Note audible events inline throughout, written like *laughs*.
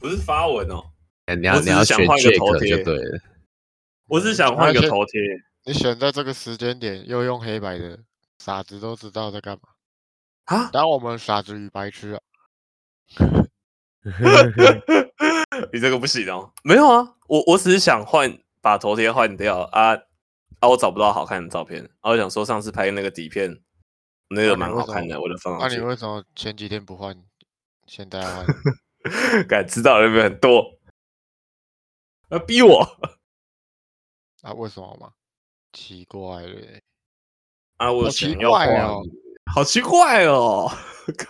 不是发文哦。你要你要选换个头贴就对了。我是想换个头贴。你选在这个时间点又用黑白的，傻子都知道在干嘛啊？当我们傻子与白痴啊！*laughs* 你这个不行哦。没有啊，我我只是想换把头贴换掉啊啊！我找不到好看的照片，啊、我想说上次拍那个底片那个蛮好看的，我的放。那你为什么前几天不换？现在换？*laughs* *laughs* 敢知道的人很多，要逼我啊？为什么吗？奇怪了，啊！我奇怪哦，好奇怪哦，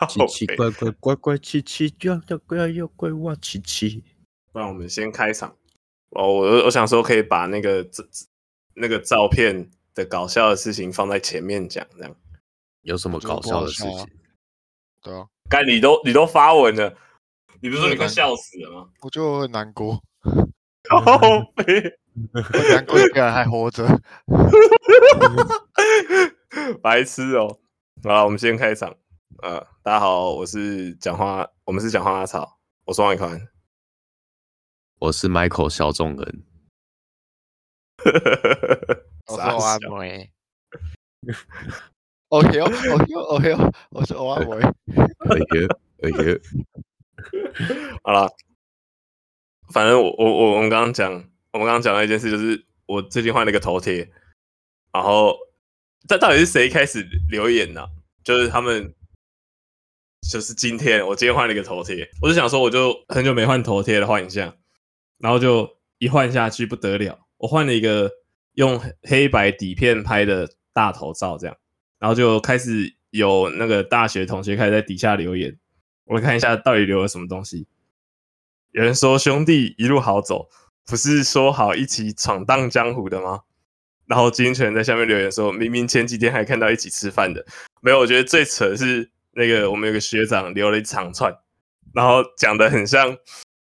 奇奇怪怪怪怪奇奇，要要怪要怪我奇奇。不然我们先开场哦，我我想说可以把那个这那个照片的搞笑的事情放在前面讲，这样有什么搞笑的事情？对啊，该你都你都发文了，你不是说你快笑死了吗？我就很难过，*laughs* 好悲。难过一个人还活着，*laughs* 白痴哦！好了，我们先开场。呃，大家好，我是讲话，我们是讲话阿草，我是王一宽，我是 Michael 小众人，*laughs* 我是欧阿梅。哦哟哦哟哦哟，我是欧阿梅。哎呦哎呦，*laughs* 好了，反正我我我我们刚刚讲。我们刚刚讲了一件事，就是我最近换了一个头贴，然后这到底是谁开始留言呢、啊？就是他们，就是今天我今天换了一个头贴，我就想说，我就很久没换头贴了，换一下，然后就一换下去不得了，我换了一个用黑白底片拍的大头照，这样，然后就开始有那个大学同学开始在底下留言，我们看一下到底留了什么东西。有人说：“兄弟一路好走。”不是说好一起闯荡江湖的吗？然后金泉在下面留言说：“明明前几天还看到一起吃饭的，没有。”我觉得最扯的是那个我们有个学长留了一长串，然后讲的很像，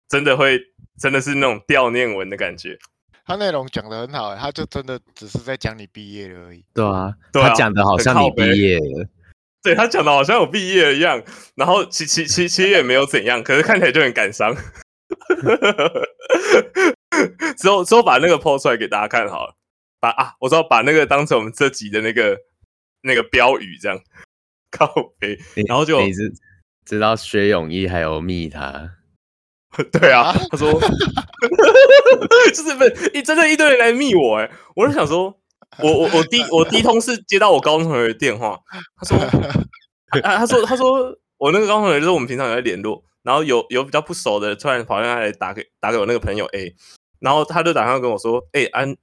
真的会真的是那种悼念文的感觉。他内容讲的很好，他就真的只是在讲你毕业了而已。对啊，对啊，他讲的好像你毕业了，对他讲的好像有毕业一样。然后其其其其实也没有怎样，可是看起来就很感伤。*laughs* 之后之后把那个 po 出来给大家看好了，把啊，我知道把那个当成我们这集的那个那个标语这样，靠背，然后就你知知道薛永义还有密他，*laughs* 对啊，他说 *laughs* 就是不是一真的一堆人来密我哎，我就想说，我我我第我第一通是接到我高中同学的电话，他说 *laughs* 啊他说他说我那个高中同学就是我们平常有在联络，然后有有比较不熟的突然跑进来打给打给我那个朋友 A。然后他就打电话跟我说：“哎、欸，安，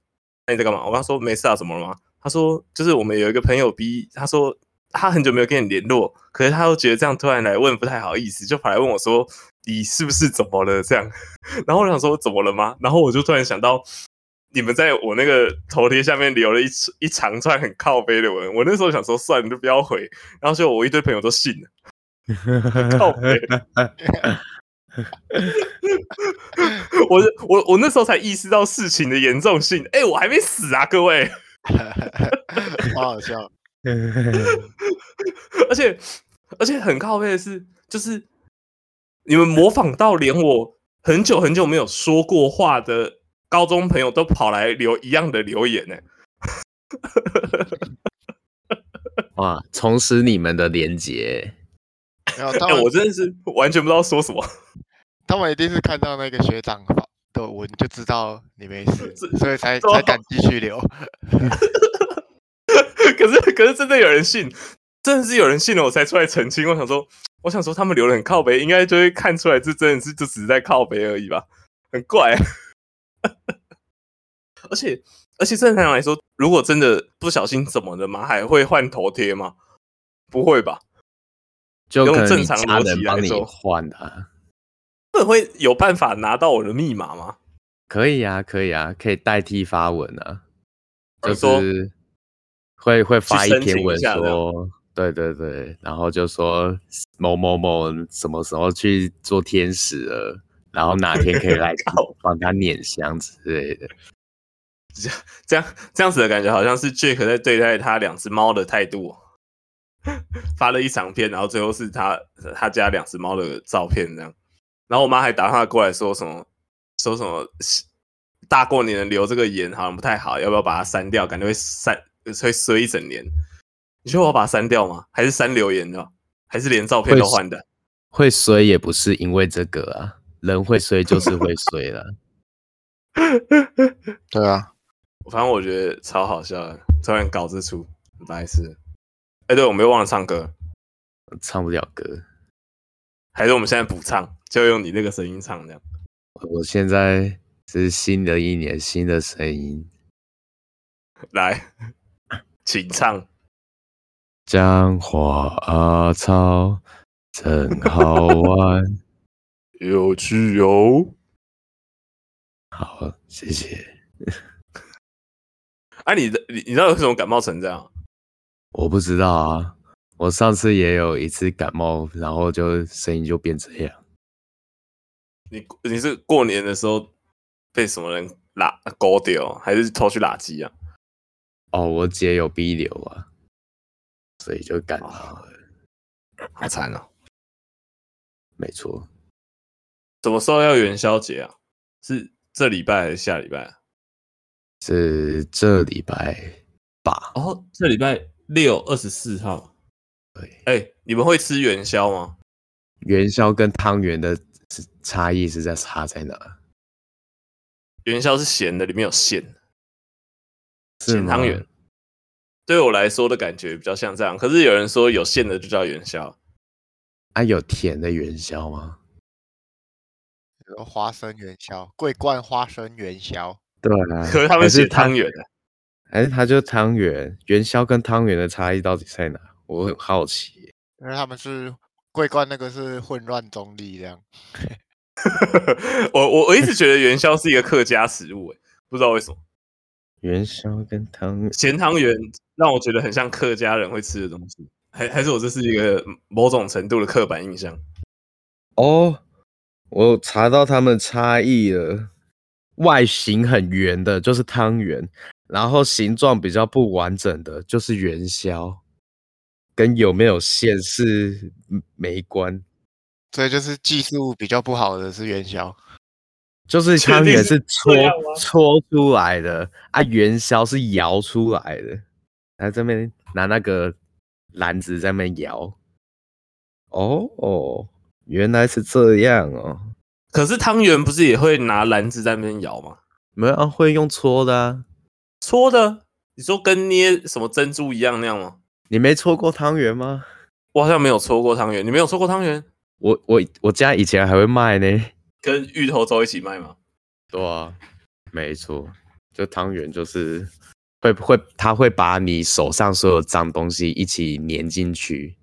那你在干嘛？”我跟他说：“没事啊，怎么了吗？”他说：“就是我们有一个朋友 B，他说他很久没有跟你联络，可是他又觉得这样突然来问不太好意思，就跑来问我说：‘你是不是怎么了？’这样。*laughs* 然后我想说：‘怎么了吗？’然后我就突然想到，你们在我那个头贴下面留了一一长串很靠背的文，我那时候想说算了，就不要回。然后就我一堆朋友都信了，靠背。我我我那时候才意识到事情的严重性。哎、欸，我还没死啊，各位，好好笑。而且而且很靠背的是，就是你们模仿到连我很久很久没有说过话的高中朋友都跑来留一样的留言呢。*laughs* 哇，重拾你们的连结。然后他们、欸、我真的是完全不知道说什么。他们一定是看到那个学长的文就知道你没事，*laughs* 所以才才敢继续留。*laughs* 可是可是真的有人信，真的是有人信了，我才出来澄清。我想说，我想说他们留的很靠北，应该就会看出来这真的是就只是在靠北而已吧？很怪。*laughs* 而且而且正常来说，如果真的不小心怎么的嘛，还会换头贴吗？不会吧？就用正常逻辑帮你换的。会会有办法拿到我的密码吗？可以啊，可以啊，可以代替发文啊，就是会会发一篇文说，对对对，然后就说某某某什么时候去做天使了，然后哪天可以来 *laughs* 帮他碾香之类的。*laughs* 这样这样这样子的感觉，好像是 Jack 在对待他两只猫的态度。*laughs* 发了一长篇，然后最后是他他家两只猫的照片，这样。然后我妈还打电话过来说什么，说什么大过年的留这个言好像不太好，要不要把它删掉？感觉会删会衰一整年。你说我要把它删掉吗？还是删留言的？还是连照片都换的？会衰也不是因为这个啊，人会衰就是会衰了。*laughs* 对啊，反正我觉得超好笑的，突然搞这出，不好意思。哎，对，我们又忘了唱歌，唱不了歌，还是我们现在补唱，就用你那个声音唱这样。我现在是新的一年，新的声音，来，*laughs* 请唱。江花草真好玩，有趣哦。好，谢谢。哎、啊，你的你你知道为什么感冒成这样？我不知道啊。我上次也有一次感冒，然后就声音就变这样。你你是过年的时候被什么人拉勾掉，还是偷去垃圾啊？哦，我姐有鼻流啊。所以就感冒了，好惨哦！没错，什么时候要元宵节啊？是这礼拜还是下礼拜？是这礼拜吧哦，这礼拜六二十四号。对，哎，你们会吃元宵吗？元宵跟汤圆的差异是在差在哪？元宵是咸的，里面有馅？咸汤圆。对我来说的感觉比较像这样，可是有人说有馅的就叫元宵，啊，有甜的元宵吗？有花生元宵，桂冠花生元宵，对啊，可是他们是汤圆的，还是它就汤圆？元宵跟汤圆的差异到底在哪？我很好奇，因为他们是桂冠那个是混乱中立这样。*laughs* 我我我一直觉得元宵是一个客家食物，诶，不知道为什么。元宵跟汤咸汤圆让我觉得很像客家人会吃的东西，还还是我这是一个某种程度的刻板印象哦。我查到他们差异了，外形很圆的就是汤圆，然后形状比较不完整的就是元宵，跟有没有馅是没关，所以就是技术比较不好的是元宵。就是汤圆是搓搓出来的啊，元宵是摇出来的。来这边拿那个篮子在那边摇。哦哦，原来是这样哦。可是汤圆不是也会拿篮子在那边摇吗？没有啊，会用搓的啊。搓的？你说跟捏什么珍珠一样那样吗？你没搓过汤圆吗？我好像没有搓过汤圆。你没有搓过汤圆？我我我家以前还会卖呢。跟芋头粥一起卖吗？对啊，没错，就汤圆就是会会，他会把你手上所有脏东西一起粘进去，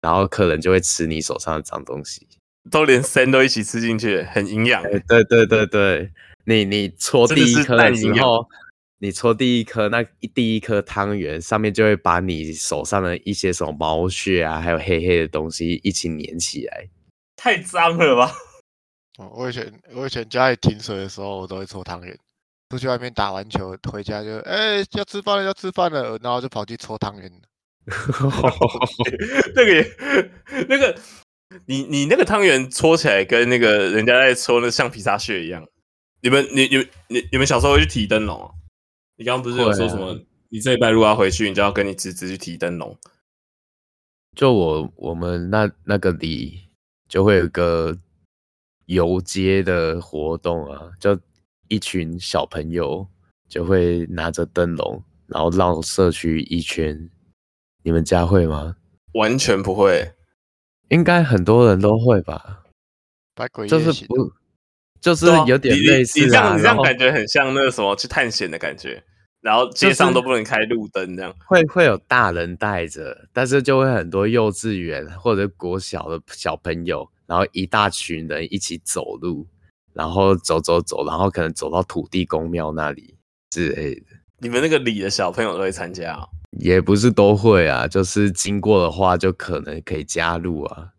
然后客人就会吃你手上的脏东西，都连生都一起吃进去，很营养。对对对对，你你搓第一颗的时候，你搓第一颗那一第一颗汤圆上面就会把你手上的一些什么毛屑啊，还有黑黑的东西一起粘起来，太脏了吧？哦我以前我以前家里停水的时候，我都会搓汤圆。出去外面打完球回家就，哎、欸，要吃饭了，要吃饭了，然后就跑去搓汤圆。*laughs* 那个也，那个，你你那个汤圆搓起来跟那个人家在搓那橡皮擦屑一样。你们你你你你们小时候会去提灯笼啊？你刚刚不是有说什么？啊、你这一拜如果要回去，你就要跟你侄子去提灯笼。就我我们那那个里就会有个。游街的活动啊，就一群小朋友就会拿着灯笼，然后绕社区一圈。你们家会吗？完全不会，应该很多人都会吧。就是不，就是有点类似啊。你，你这样，你这样感觉很像那个什么去探险的感觉。然后街上都不能开路灯，这样会会有大人带着，但是就会很多幼稚园或者国小的小朋友。然后一大群人一起走路，然后走走走，然后可能走到土地公庙那里之类的。你们那个里的小朋友都会参加哦？也不是都会啊，就是经过的话就可能可以加入啊。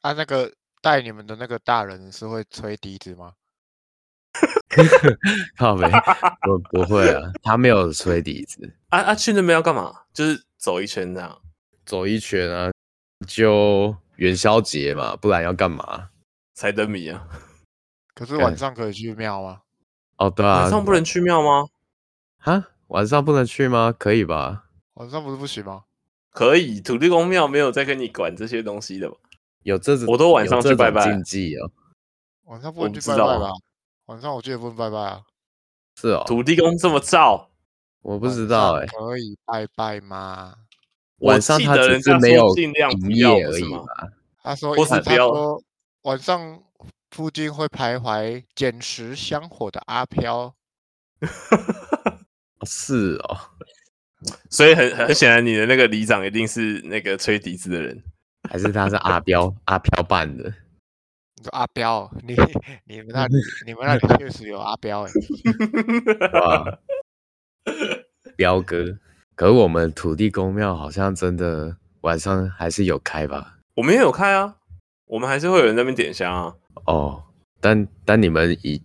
啊，那个带你们的那个大人是会吹笛子吗？*laughs* 靠北，不不会啊，他没有吹笛子。啊啊，去那边要干嘛？就是走一圈这样，走一圈啊，就。元宵节嘛，不然要干嘛？猜灯谜啊。*laughs* 可是晚上可以去庙吗？哦，对啊，晚上不能去庙吗？啊，晚上不能去吗？可以吧？晚上不是不行吗？可以，土地公庙没有在跟你管这些东西的吧？有这种，我都晚上去拜拜禁忌哦。晚上不能去拜拜吧？晚上我记得不能拜拜啊。是哦，土地公这么燥，我不知道哎。可以拜拜吗？晚上他只是没有尽量不要而已嘛。他说，或是他说晚上附近会徘徊捡拾香火的阿飘。*laughs* 是哦，所以很很显然，你的那个里长一定是那个吹笛子的人，还是他是阿彪 *laughs* 阿飘办的？你说阿彪，你你们那里你们那里确实有阿彪哎，*laughs* 哇，彪哥，可是我们土地公庙好像真的晚上还是有开吧？我们也有开啊，我们还是会有人在那边点香啊。哦，但但你们以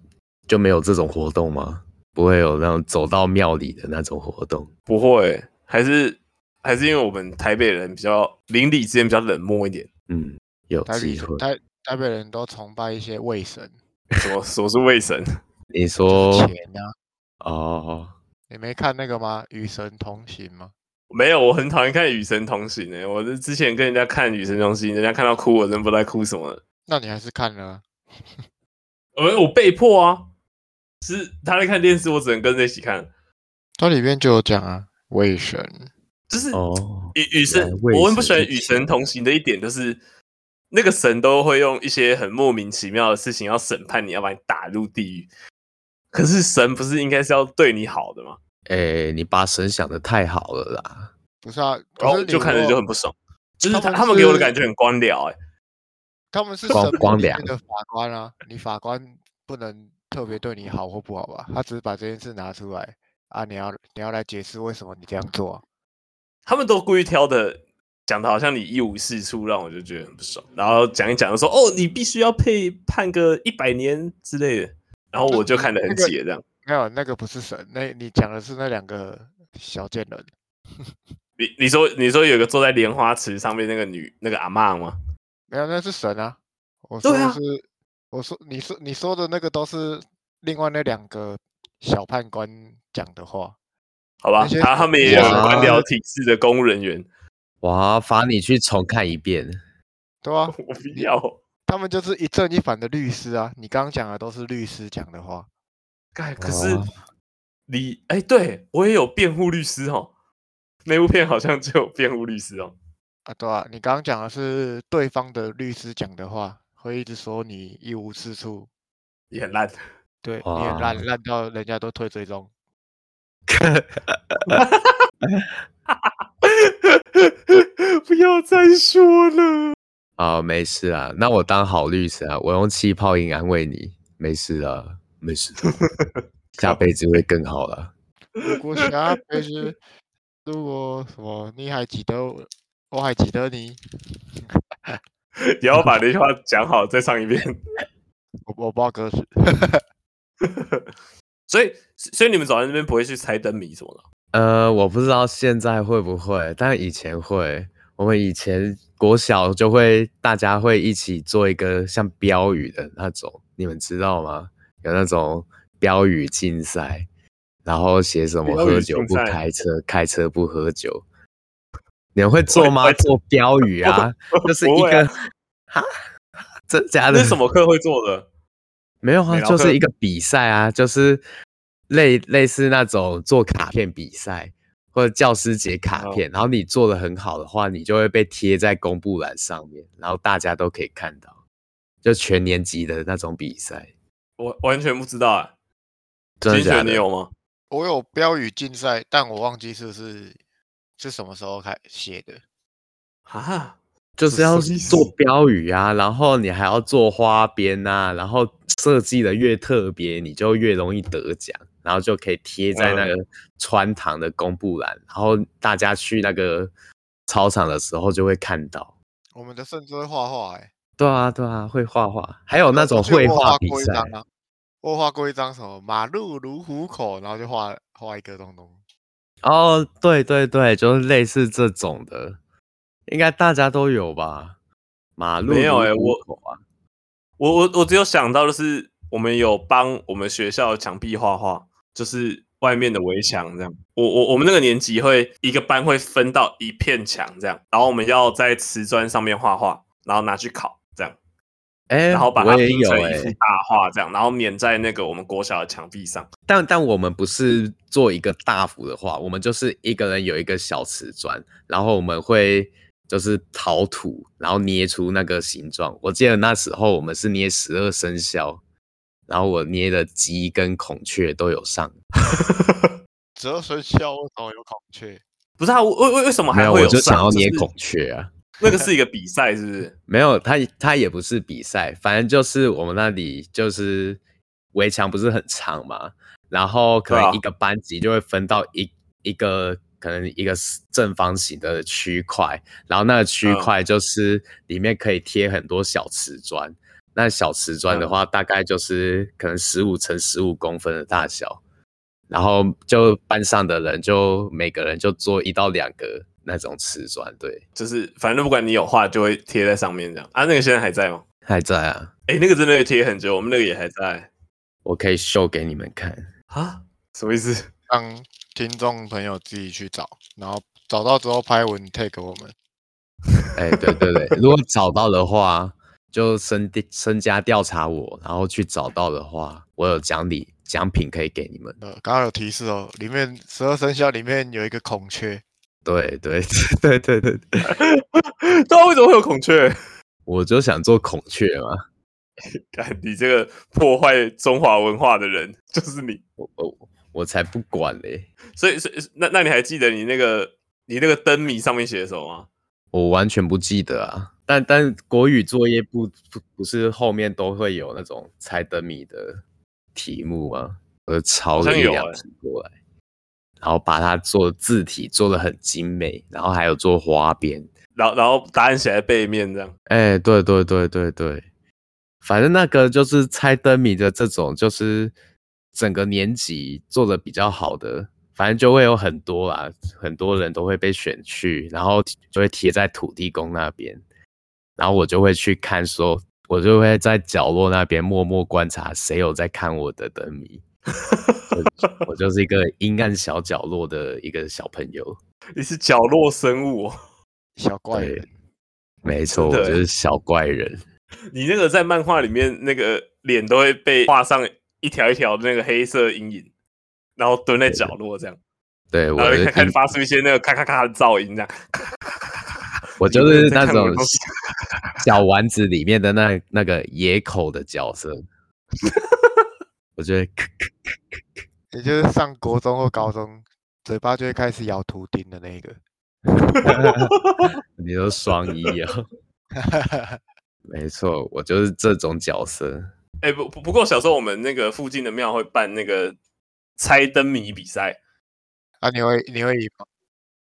就没有这种活动吗？不会有那种走到庙里的那种活动，不会，还是还是因为我们台北人比较邻里之间比较冷漠一点。嗯，有机会。台台北人都崇拜一些卫神，什么什么是卫神？你说钱啊？哦，你没看那个吗？与神同行吗？没有，我很讨厌看《与神同行》诶。我是之前跟人家看《与神同行》，人家看到哭，我真不知道哭什么。那你还是看了？我我被迫啊。是他在看电视，我只能跟着一起看。它里面就有讲啊，卫神就是哦，与与神，我很不喜欢与神同行的一点，就是那个神都会用一些很莫名其妙的事情要审判你，要把你打入地狱。可是神不是应该是要对你好的吗？哎、欸，你把神想的太好了啦！不是啊，然后就看着就很不爽，就是他他们给我的感觉很官僚哎、欸，他们是神光里的法官啊，你法官不能。特别对你好或不好吧？他只是把这件事拿出来啊，你要你要来解释为什么你这样做、啊。他们都故意挑的，讲的好像你一无是处，让我就觉得很不爽。然后讲一讲就说哦，你必须要配判个一百年之类的，然后我就看得很解这样。没有，那个不是神，那你讲的是那两个小贱人。*laughs* 你你说你说有个坐在莲花池上面那个女那个阿嬷吗？没有，那是神啊。我说的是。我说，你说你说的那个都是另外那两个小判官讲的话，好吧？他他们也有官僚体制的公务人员，哇，罚你去重看一遍，对啊，*laughs* 我不要，他们就是一正一反的律师啊！你刚刚讲的都是律师讲的话，哎，可是你哎，对我也有辩护律师哦，那部片好像就有辩护律师哦，啊，对啊，你刚刚讲的是对方的律师讲的话。会一直说你一无是处，你很烂，*laughs* 对，你很烂，烂到人家都退追踪。*laughs* 不要再说了。啊，没事啊，那我当好律师啊，我用气泡音安慰你，没事啊，没事，*laughs* 下辈子会更好了。如果下辈子，如果什么你还记得我，我还记得你。*laughs* 你要把那句话讲好，再唱一遍。*laughs* 我我不知道歌词，*laughs* 所以所以你们早上那边不会去猜灯谜什么的？呃，我不知道现在会不会，但以前会。我们以前国小就会，大家会一起做一个像标语的那种，你们知道吗？有那种标语竞赛，然后写什么“喝酒不开车，开车不喝酒”。你们会做吗？做标语啊，*laughs* 就是一个哈，真假的？是什么课会做的？没有啊，就是一个比赛啊，就是类类似那种做卡片比赛，或者教师节卡片，然后你做的很好的话，你就会被贴在公布栏上面，然后大家都可以看到，就全年级的那种比赛。我完全不知道啊，真的假的？你有吗？我有标语竞赛，但我忘记是不是。是什么时候开写的？啊，就是要做标语啊，然后你还要做花边啊，然后设计的越特别，你就越容易得奖，然后就可以贴在那个穿堂的公布栏，然后大家去那个操场的时候就会看到。我们的甚至会画画，哎，对啊，对啊，会画画，还有那种绘画比赛。我画过一张什么马路如虎口，然后就画画一个东东。哦，对对对，就是类似这种的，应该大家都有吧？马路没有哎、欸，我我我我只有想到的是，我们有帮我们学校的墙壁画画，就是外面的围墙这样。我我我们那个年级会一个班会分到一片墙这样，然后我们要在瓷砖上面画画，然后拿去烤。哎、欸，然后把它拼成一幅大画这样，然后粘在那个我们国小的墙壁上。但但我们不是做一个大幅的画，我们就是一个人有一个小瓷砖，然后我们会。就是陶土，然后捏出那个形状。我记得那时候我们是捏十二生肖，然后我捏的鸡跟孔雀都有上。*laughs* 十二生肖为什么有孔雀？不是啊，为为为什么还会有，我就想要捏孔雀啊。*laughs* 那个是一个比赛，是不是？没有，它它也不是比赛，反正就是我们那里就是围墙不是很长嘛，然后可能一个班级就会分到一一个。可能一个正方形的区块，然后那个区块就是里面可以贴很多小瓷砖。嗯、那小瓷砖的话，大概就是可能十五乘十五公分的大小。然后就班上的人就每个人就做一到两个那种瓷砖，对，就是反正不管你有画，就会贴在上面这样。啊，那个现在还在吗？还在啊。哎、欸，那个真的会贴很久，我们那个也还在。我可以秀给你们看啊？什么意思？让。听众朋友自己去找，然后找到之后拍文 tag 我们。*laughs* 哎、欸，对对对，如果找到的话，就身身家调查我，然后去找到的话，我有奖励奖品可以给你们。呃，刚刚有提示哦，里面十二生肖里面有一个孔雀。对对对对对对，知道 *laughs* *laughs* 为什么会有孔雀？*laughs* 我就想做孔雀嘛。看你这个破坏中华文化的人，就是你。我我。我才不管嘞！所以，所以，那那你还记得你那个你那个灯谜上面写的什么吗？我完全不记得啊！但但国语作业不不不是后面都会有那种猜灯谜的题目吗？我就抄了一两题过来，欸、然后把它做字体做得很精美，然后还有做花边，然后然后答案写在背面这样。哎、欸，对对对对对，反正那个就是猜灯谜的这种，就是。整个年级做的比较好的，反正就会有很多啦，很多人都会被选去，然后就会贴在土地公那边，然后我就会去看说，说我就会在角落那边默默观察谁有在看我的灯谜，*laughs* 我，就是一个阴暗小角落的一个小朋友。你是角落生物，小怪人，没错，我就是小怪人。你那个在漫画里面那个脸都会被画上。一条一条的那个黑色阴影，然后蹲在角落这样，对，我会开始发出一些那个咔咔咔的噪音，这样。我就是那种小丸子里面的那那个野口的角色，*laughs* 我觉得，也就是上国中或高中，嘴巴就会开始咬图钉的那个。*laughs* 你说双一啊？*laughs* 没错，我就是这种角色。哎、欸，不不过小时候我们那个附近的庙会办那个猜灯谜比赛啊，你会你会赢吗？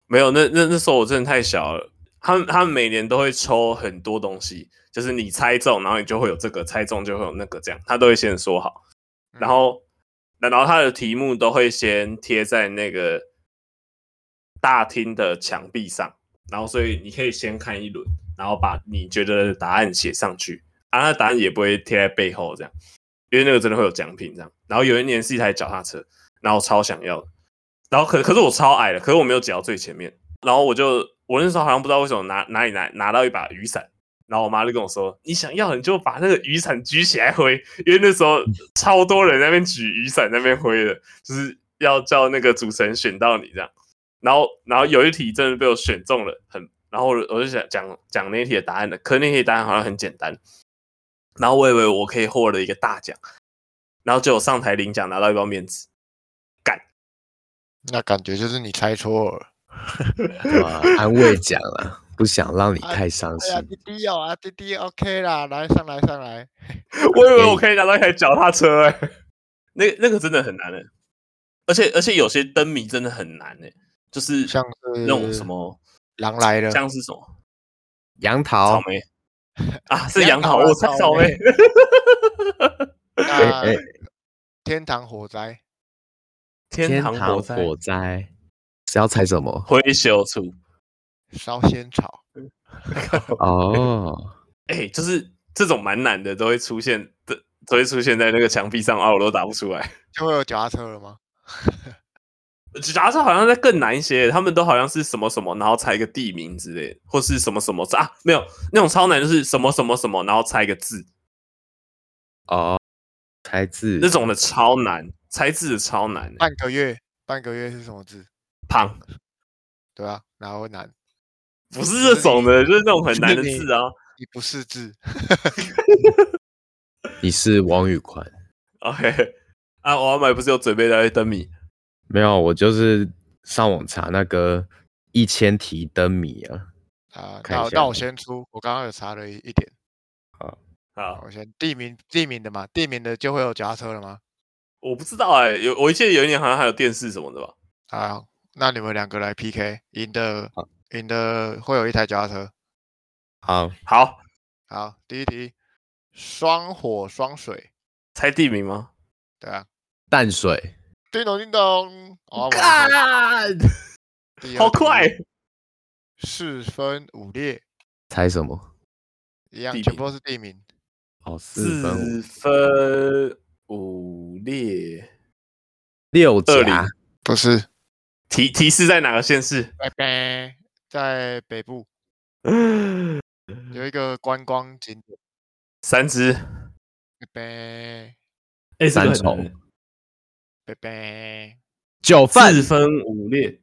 没有，那那那时候我真的太小了。他们他们每年都会抽很多东西，就是你猜中，然后你就会有这个，猜中就会有那个，这样他都会先说好，然后然后他的题目都会先贴在那个大厅的墙壁上，然后所以你可以先看一轮，然后把你觉得的答案写上去。啊，那答案也不会贴在背后这样，因为那个真的会有奖品这样。然后有一年是一台脚踏车，然后超想要，然后可可是我超矮的，可是我没有挤到最前面。然后我就我那时候好像不知道为什么拿哪里拿拿到一把雨伞，然后我妈就跟我说：“你想要你就把那个雨伞举起来挥，因为那时候超多人在那边举雨伞在那边挥的，就是要叫那个主持人选到你这样。”然后然后有一题真的被我选中了，很，然后我就想讲讲那一题的答案的，可是那题答案好像很简单。然后我以为我可以获得一个大奖，然后就有上台领奖，拿到一包面纸，干，那感觉就是你猜错了，*laughs* 安慰奖了，不想让你太伤心。哎呀，弟弟有啊，弟弟 OK 啦，来上来上来。我以为我可以拿到一台脚踏车，哎，那那个真的很难的，而且而且有些灯谜真的很难诶，就是像是那种什么狼来了，像是什么杨桃、草莓。*laughs* 啊，是杨桃，我猜草莓。*laughs* 天堂火灾，天堂火灾是要猜什么？灰修处，烧仙草。*laughs* 哦，*laughs* 哎，就是这种蛮难的，都会出现的，都会出现在那个墙壁上啊，我都打不出来。*laughs* 就会有脚踏车了吗？脚踏车好像在更难一些，他们都好像是什么什么，然后猜一个地名之类的，或是什么什么啊，没有那种超难，就是什么什么什么，然后猜一个字。哦，猜字那种的超难，猜字的超难。半个月，半个月是什么字？胖。对啊，哪会难？不是这种的，就是那种很难的字啊。你不是字，*laughs* 你是王宇宽。*laughs* OK，啊，我要买不是有准备的灯谜？没有，我就是上网查那个一千题灯谜啊。啊，那那我先出，我刚刚有查了一一点。好，好，我先地名地名的嘛，地名的就会有脚踏车了吗？我不知道哎、欸，有我记得有一年好像还有电视什么的吧。好。那你们两个来 PK，赢的赢的会有一台脚踏车。好，好，好，第一题，双火双水，猜地名吗？对啊，淡水。叮咚叮咚，哦，好快！四分五裂，猜什么？一样，全部都是地名。哦，四分分五裂，六甲，不是。提提示在哪个县市？北北，在北部，有 *laughs* 一个观光景点。三只。北北，哎，三重。北北，九份。四分五裂。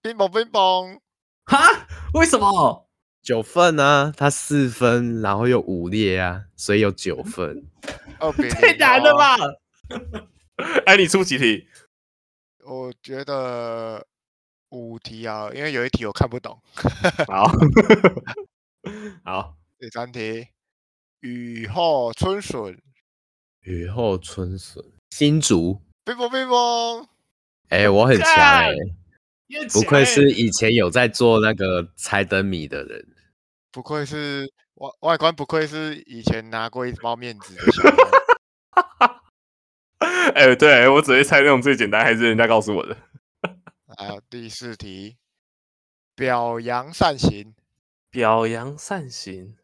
冰雹冰雹。哈？为什么？九份呢？它四分，然后又五裂啊，所以有九份。*laughs* 哦，*laughs* 太难了吧？哎，你出几题？我觉得五题啊，因为有一题我看不懂。好，*laughs* 好，第三题，雨后春笋。雨后春笋，新竹。冰雹冰雹。哎、欸，我很强哎、欸，不愧是以前有在做那个猜灯谜的人，不愧是外外观，不愧是以前拿过一包面子的。*laughs* 哎、欸，对我只会猜那种最简单，还是人家告诉我的。还有第四题，表扬善行，表扬善行，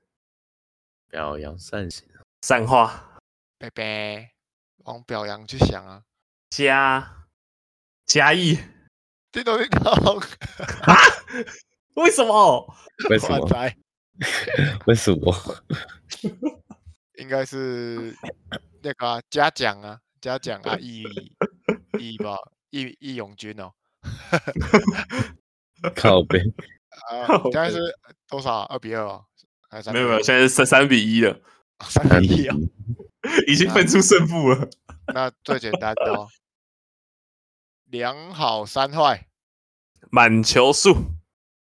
表扬善行，善化，拜拜，往表扬去想啊。嘉嘉义，叮咚叮咚，啊？为什么？为什么？*laughs* 为什么？应该是那个嘉奖啊。嘉奖啊，义义吧，义义勇军哦，*laughs* 靠背啊，现在是多少？二比二哦，还是？没有没有，现在是三三比一了，三比一啊，已经分出胜负了。那最简单的哦，*laughs* 两好三坏，满球数，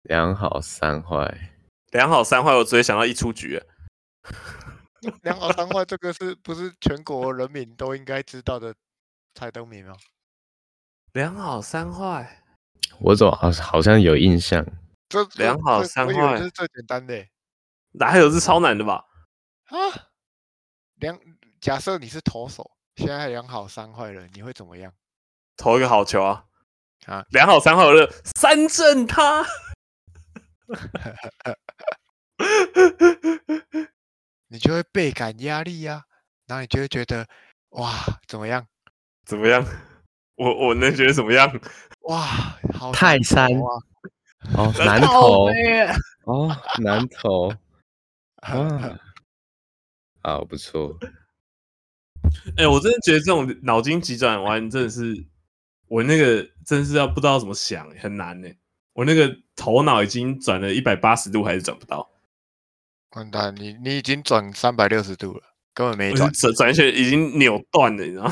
两好三坏，两好三坏，我直接想到一出局。两好三坏，这个是不是全国人民都应该知道的猜灯谜吗？两好三坏，我怎么好好像有印象？这两好三坏是最简单的，哪有是超难的吧？啊，两假设你是投手，现在两好三坏了，你会怎么样？投一个好球啊！啊，两好三坏了，三振他。*laughs* 你就会倍感压力呀、啊，然后你就会觉得哇，怎么样？怎么样？我我能觉得怎么样？*laughs* 哇，好泰山 *laughs* 哦，南投哦，南投啊，好不错。哎、欸，我真的觉得这种脑筋急转弯真的是，我那个真是要不知道怎么想，很难呢。我那个头脑已经转了一百八十度，还是转不到。完蛋，你你已经转三百六十度了，根本没转，转转圈已经扭断了，你知道？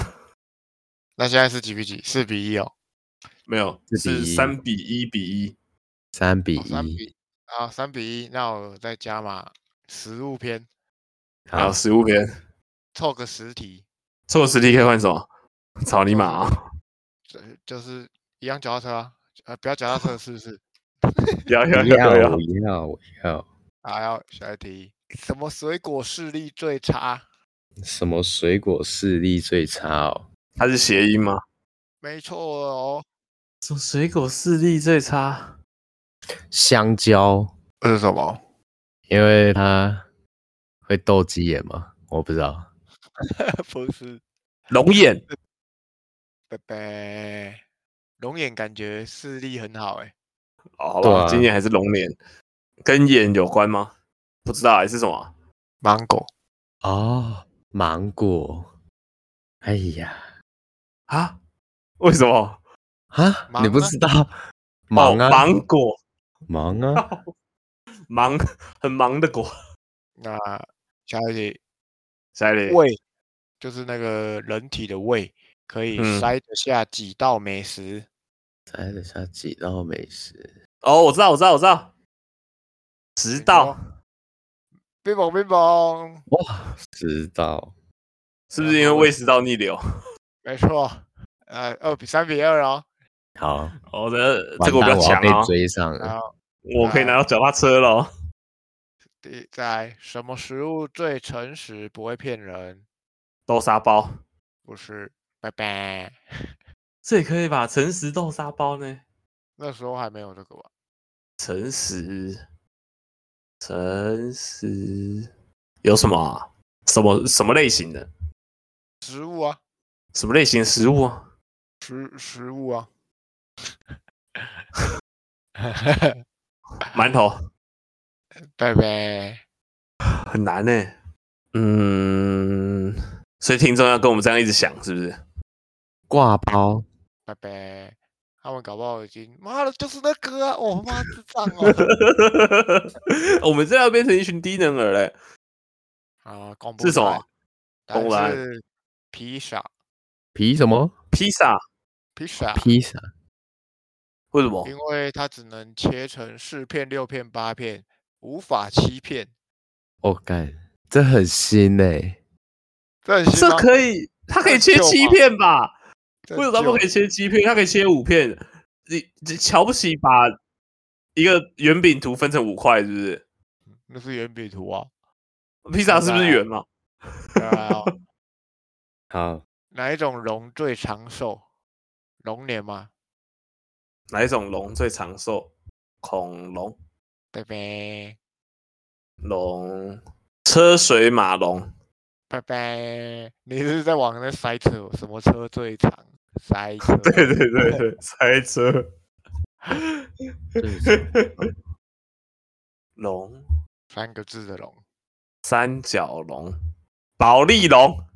那现在是几比几？四比一哦，没有，是三比一比一，三比一，三比啊，三比一。那我再加嘛，实物篇，好，实物篇，凑个十题，凑个十题可以换什么？草泥马啊，*laughs* 就就是一样脚踏车啊，呃，不要脚踏车是不是？*laughs* 要要要要要要。好，下一题，什么水果视力最差？什么水果视力最差哦？它是谐音吗？没错哦。什么水果视力最差？香蕉。这是什么？因为它会斗鸡眼吗？我不知道，*laughs* 不是龙眼。拜拜，龙眼感觉视力很好哎。哦，好吧，今年还是龙年，跟眼有关吗？不知道还是什么？芒果。哦，芒果。哎呀，啊？为什么？啊？你不知道？芒啊，芒果，芒啊，*laughs* 芒，很忙的果。*laughs* 那下一题，下一题，胃，就是那个人体的胃，可以塞得下几道美食？塞得下几道美食？哦，我知道，我知道，我知道，十道。冰棒，冰棒，哇，十道。是不是因为胃食道逆流？没错，呃，二比三比二哦。好，我的这个我比较强哦。追上了，我可以拿到脚踏车了。第在什么食物最诚实，不会骗人？豆沙包？不是，拜拜。这也可以吧？诚实豆沙包呢？那时候还没有这个吧？诚实，诚实有什么啊？什么什么类型的？食物啊，什么类型的食物啊？食食物啊，*laughs* 馒头，拜拜，很难呢。嗯，所以听众要跟我们这样一直想，是不是？挂包，拜拜。他们搞不好已经，妈的，就是那个啊！我妈智障哦。*laughs* 我们这要变成一群低能儿嘞。啊，是什么？公然。披萨，披什么？披萨，披萨，披萨。为什么？因为它只能切成四片、六片、八片，无法七片。我干，这很新诶，这很新。这可以，它可以切七片吧？为什么不可以切七片？它可以切五片。你你瞧不起把一个圆饼图分成五块，是不是？那是圆饼图啊。披萨是不是圆嘛？*laughs* 好，哪一种龙最长寿？龙年吗？哪一种龙最长寿？恐龙。拜拜。龙，车水马龙。拜拜。你是在往那塞车？什么车最长？塞车。*laughs* 对对对对，塞车。*laughs* 龙，三个字的龙。三角龙。保利龙。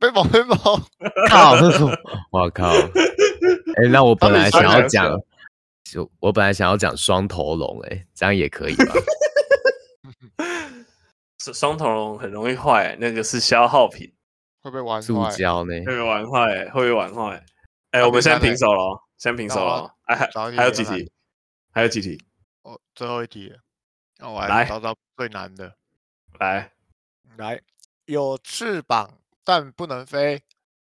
背包背包，*laughs* 靠！我靠！哎、欸，那我本来想要讲，就我本来想要讲双头龙，哎，这样也可以吧？*laughs* 双头龙很容易坏，那个是消耗品，会被玩坏。塑胶呢？会被玩坏，会被玩坏。哎、欸，我们现在平手了，先平手了。哎，还还有几题？还有几题？哦，最后一题。那我来找找最难的。来，来，有翅膀。但不能飞，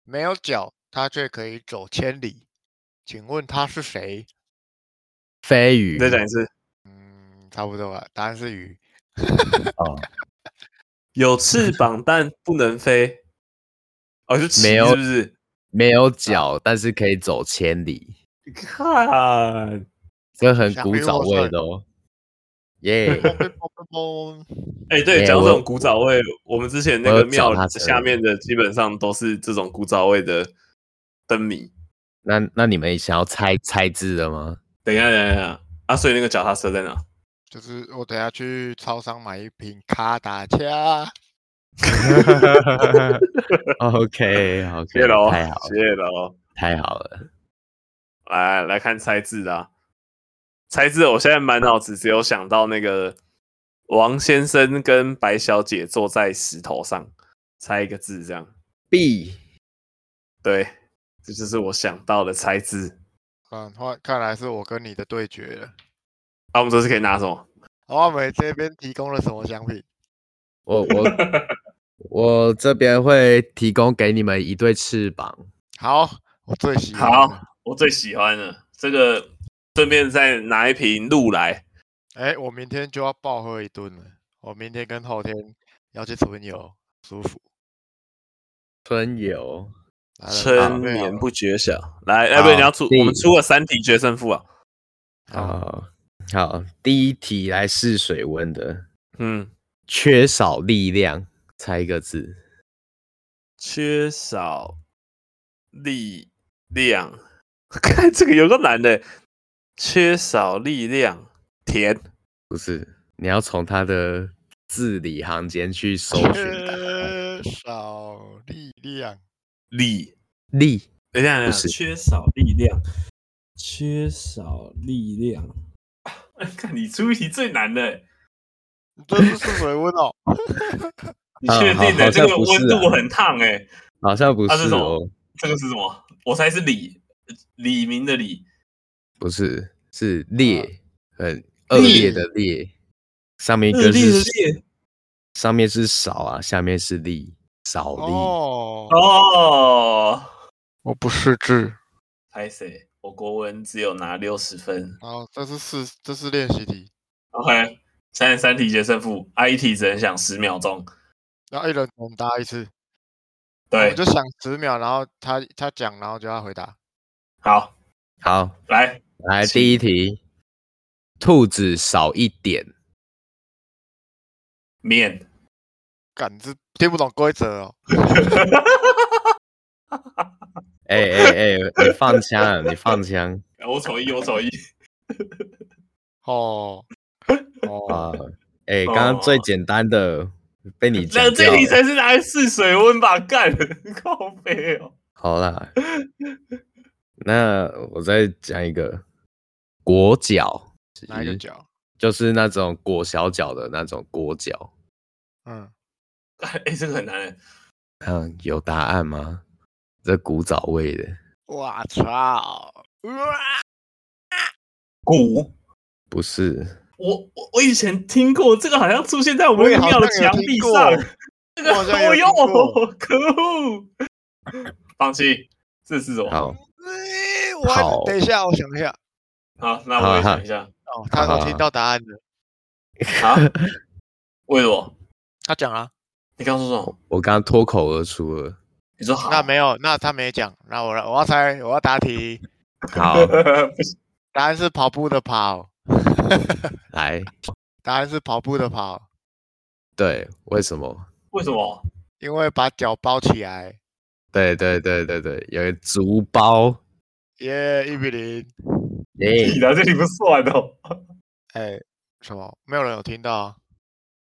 没有脚，它却可以走千里。请问它是谁？飞鱼。再讲一次。嗯，差不多吧。答案是鱼。哦，*laughs* 有翅膀但不能飞。哦，是，没有，是不是？没有脚，但是可以走千里。你看，这很古早味的哦。耶！*laughs* 哎，对，讲这种古早味，我们之前那个庙下面的基本上都是这种古早味的灯谜。那那你们想要猜猜字的吗？等一下，等一下啊！所以那个脚踏车在哪？就是我等下去超商买一瓶卡达恰。*laughs* OK OK，谢喽，太好，谢喽，太好了。来来看猜字的。猜字，我现在满脑子只有想到那个王先生跟白小姐坐在石头上，猜一个字这样。B，对，这就是我想到的猜字。嗯，看看来是我跟你的对决了。啊，我们这次可以拿什么？阿美这边提供了什么奖品？我我 *laughs* 我这边会提供给你们一对翅膀。好，我最喜欢。好，我最喜欢的这个。顺便再拿一瓶露来。哎，我明天就要暴喝一顿了。我明天跟后天要去春游，舒服。春游，春眠不觉晓。来，要不然你要出，我们出个三题决胜负啊。好，好，第一题来试水温的。嗯，缺少力量，猜一个字。缺少力量，*laughs* 看这个有个难的，缺少力量，甜不是？你要从它的字里行间去搜寻。*laughs* 缺少力量，力力，等一下，不是缺少力量，缺少力量。*laughs* 看你出题最难的，这是试水温哦。*laughs* 你确定的？这个温度很烫哎，好像不是。这种，这个是什么？我猜是李李明的李，不是，是烈，很恶劣的劣。上面一个是上面是少啊，下面是力，少力。哦，我不识字。拍谁？我国文只有拿六十分。好，这是四，这是练习题。OK，三十三题决胜负，，I 一题只能想十秒钟。然后一人我们答一次，对，我就想十秒，然后他他讲，然后就要回答。好，好，来来第一题，兔子少一点面，感子听不懂规则哦。*laughs* 哎哎哎，你放枪，你放枪。*laughs* 我瞅一，我瞅一。哦哦，哎，刚刚最简单的。被你讲，那这题才是拿来试水温吧？干，*laughs* 靠北哦。好啦，那我再讲一个裹脚，哪一个脚？就是那种裹小脚的那种裹脚。嗯，哎、欸，这个很难。嗯，有答案吗？这古早味的。我操！古？不是。我我我以前听过这个，好像出现在我们庙的墙壁上。*laughs* 这个我用，可恶！放弃，这是什么？好，好，等一下，我想一下。好，那我也想一下。哦，他都听到答案了。啊，*laughs* 为什么？他讲了。你刚说什么？我刚脱口而出了。你说好？那没有，那他没讲。那我我要猜，我要答题。*laughs* 好，*laughs* 答案是跑步的跑。来，答案是跑步的跑。对，为什么？为什么？因为把脚包起来。对对对对对，有一足包。耶，一比零。耶，你的这里不算哦。哎，什么？没有人有听到啊？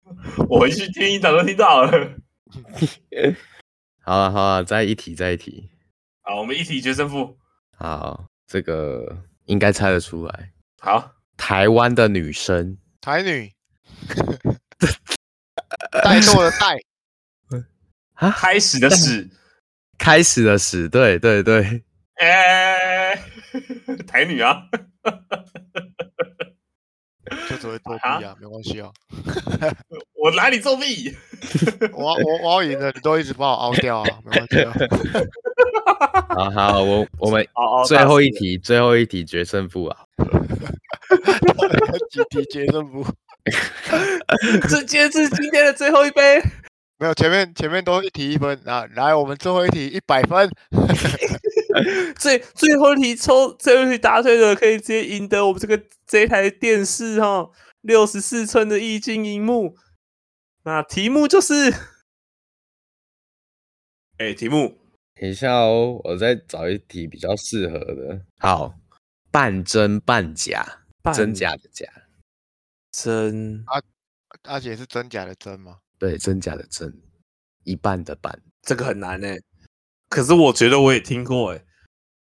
*laughs* 我回去听，早就听到了。*laughs* 好了好了，再一题，再一题。好，我们一题决胜负。好，这个应该猜得出来。好。台湾的女生，台女，*laughs* 怠惰的怠，啊，开始的始，开始的始，对对对，哎、欸，*laughs* 台女啊，*laughs* 就只会作弊啊，没关系啊，*laughs* 我哪里作弊？我我我要赢了，你都一直把我凹掉啊，没关系啊。好好，我我们最后一题，最后一题决胜负啊。几题决胜负，这今天是今天的最后一杯。没有，前面前面都一题一分啊，来，我们最后一题一百分。*laughs* 最最后一题抽最后一题答对的，可以直接赢得我们这个这一台电视哈，六十四寸的液晶荧幕。那题目就是，*laughs* 哎、欸，题目，等一下哦，我再找一题比较适合的。好，半真半假。半真假的假，真阿阿姐是真假的真吗？对，真假的真，一半的半，这个很难哎。可是我觉得我也听过哎，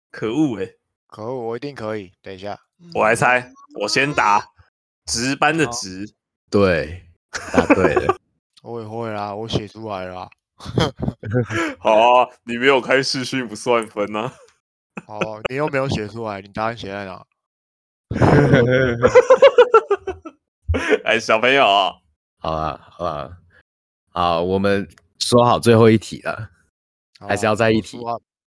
可恶哎，可恶，我一定可以。等一下，我来猜，我先答，值班的值，对，答对了。*laughs* 我也会啦，我写出来了。*laughs* 好啊，你没有开视讯不算分啊。*laughs* 好，你又没有写出来，你答案写在哪？哎，小朋友，好啊，好啊，好，我们说好最后一题了，啊、还是要在一起？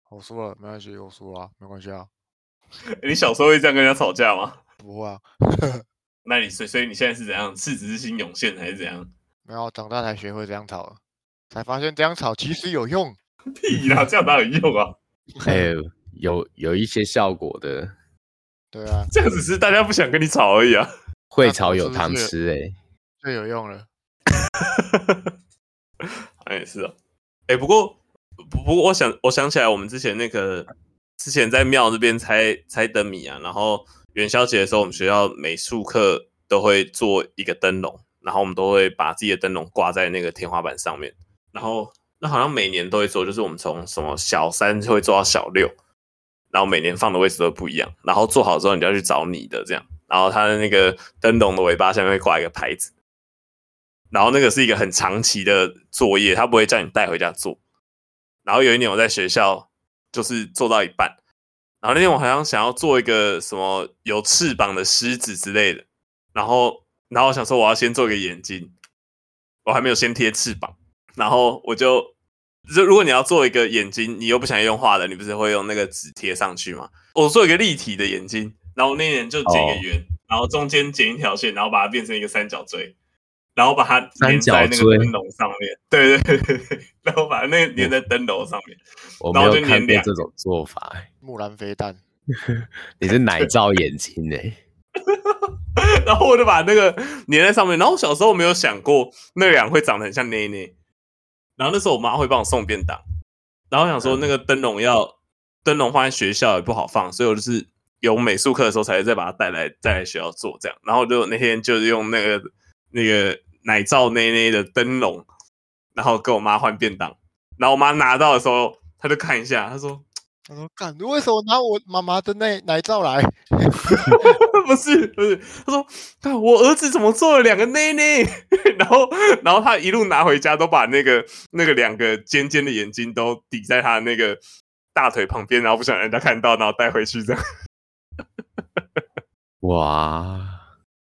我输了，没关系，我输了，没关系啊。*laughs* 你小时候会这样跟人家吵架吗？*laughs* 不会啊。*laughs* 那你所以所以你现在是怎样？赤子之心涌现还是怎样？没有，长大才学会这样吵，才发现这样吵其实有用。屁啦，这样哪有用啊？还有有有一些效果的。对啊，这样只是大家不想跟你吵而已啊。会吵有糖吃哎、欸，最有用了。哎，是啊，哎、欸，不过不不过，我想我想起来，我们之前那个之前在庙这边猜猜灯谜啊，然后元宵节的时候，我们学校美术课都会做一个灯笼，然后我们都会把自己的灯笼挂在那个天花板上面，然后那好像每年都会做，就是我们从什么小三就会做到小六，然后每年放的位置都不一样，然后做好之后，你就要去找你的这样，然后它的那个灯笼的尾巴下面会挂一个牌子。然后那个是一个很长期的作业，他不会叫你带回家做。然后有一年我在学校就是做到一半，然后那天我好像想要做一个什么有翅膀的狮子之类的，然后然后我想说我要先做一个眼睛，我还没有先贴翅膀，然后我就就如果你要做一个眼睛，你又不想用画的，你不是会用那个纸贴上去吗？我做一个立体的眼睛，然后那年就剪一个圆，哦、然后中间剪一条线，然后把它变成一个三角锥。然后把它粘在那个灯笼上面，对对对对，然后把那个粘在灯笼上面，我没有看过这种做法。木兰飞弹，*laughs* 你是奶罩眼睛哎？*laughs* 然后我就把那个粘在上面。然后小时候没有想过那两会长得很像内内。然后那时候我妈会帮我送便当，然后想说那个灯笼要灯笼放在学校也不好放，所以我就是有美术课的时候才再把它带来带来学校做这样。然后就那天就是用那个那个。奶罩内内的灯笼，然后跟我妈换便当，然后我妈拿到的时候，她就看一下，她说：“她说，干，你为什么拿我妈妈的内奶罩来？*laughs* 不是不是，她说，看我儿子怎么做了两个内内，*laughs* 然后然后她一路拿回家，都把那个那个两个尖尖的眼睛都抵在她那个大腿旁边，然后不想让人家看到，然后带回去这样。*laughs* 哇。”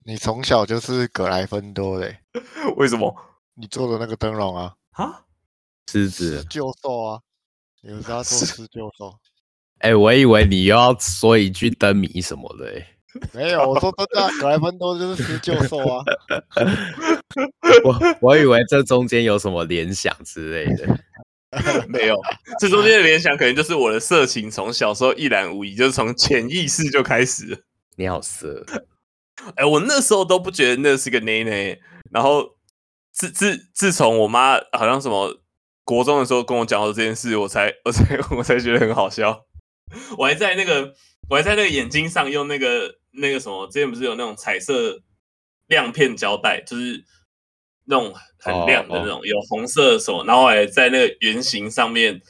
你从小就是格莱芬多嘞，*laughs* 为什么？你做的那个灯笼啊？啊？狮子救兽啊？你们家做狮救兽？哎、*laughs* 欸，我以为你又要说一句灯谜什么的，哎，没有，我说真的，格莱芬多就是狮救兽啊。*laughs* 我我以为这中间有什么联想之类的，没有，这中间的联想可能就是我的色情从小时候一览无遗，就是从潜意识就开始。你好色。哎、欸，我那时候都不觉得那是个内内，然后自自自从我妈好像什么国中的时候跟我讲过这件事，我才我才我才觉得很好笑。我还在那个我还在那个眼睛上用那个那个什么，之前不是有那种彩色亮片胶带，就是那种很亮的那种，有红色什么，然后我还在那个圆形上面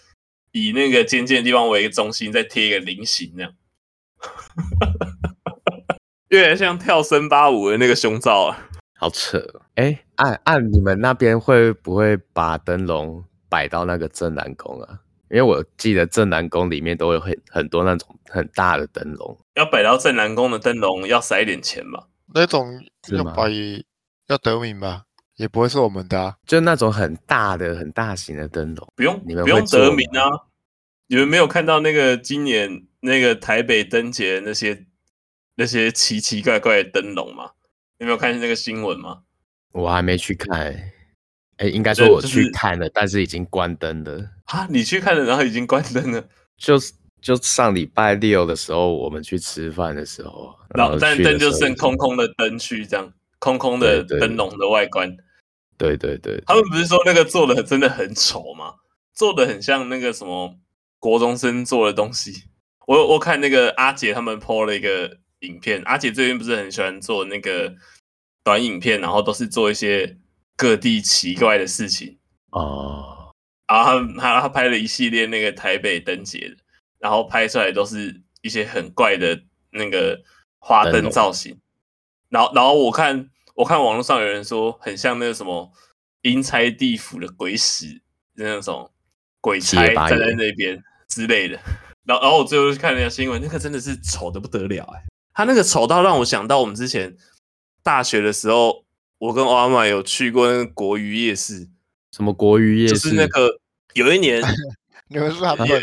以那个尖尖的地方为一个中心，再贴一个菱形那样。有点像跳森巴舞的那个胸罩啊，好扯！哎、欸，按、啊、按、啊、你们那边会不会把灯笼摆到那个正南宫啊？因为我记得正南宫里面都有很很多那种很大的灯笼，要摆到正南宫的灯笼要塞一点钱吧？那种要摆要得名吧？也不会是我们的、啊，就那种很大的、很大型的灯笼，不用你们不用得名啊？你们没有看到那个今年那个台北灯节那些？那些奇奇怪怪的灯笼吗？有没有看见那个新闻吗？我还没去看、欸，哎、欸，应该说我去看了，就是、但是已经关灯了。啊，你去看了，然后已经关灯了？就是就上礼拜六的时候，我们去吃饭的时候，然后但灯就剩空空的灯区，这样空空的灯笼的外观。对对对，对，他们不是说那个做的真的很丑吗？做的很像那个什么国中生做的东西。我我看那个阿杰他们 po 了一个。影片，阿姐最近不是很喜欢做那个短影片，然后都是做一些各地奇怪的事情哦。然后他他他拍了一系列那个台北灯节的，然后拍出来都是一些很怪的那个花灯造型。然后然后我看我看网络上有人说很像那个什么阴差地府的鬼使那种鬼差站在那边之类的。然后然后我最后去看了一下新闻，那个真的是丑的不得了哎。他那个丑到让我想到我们之前大学的时候，我跟欧玛有去过那个国鱼夜市。什么国鱼夜市？就是那个有一年，*laughs* 你们是他朋友？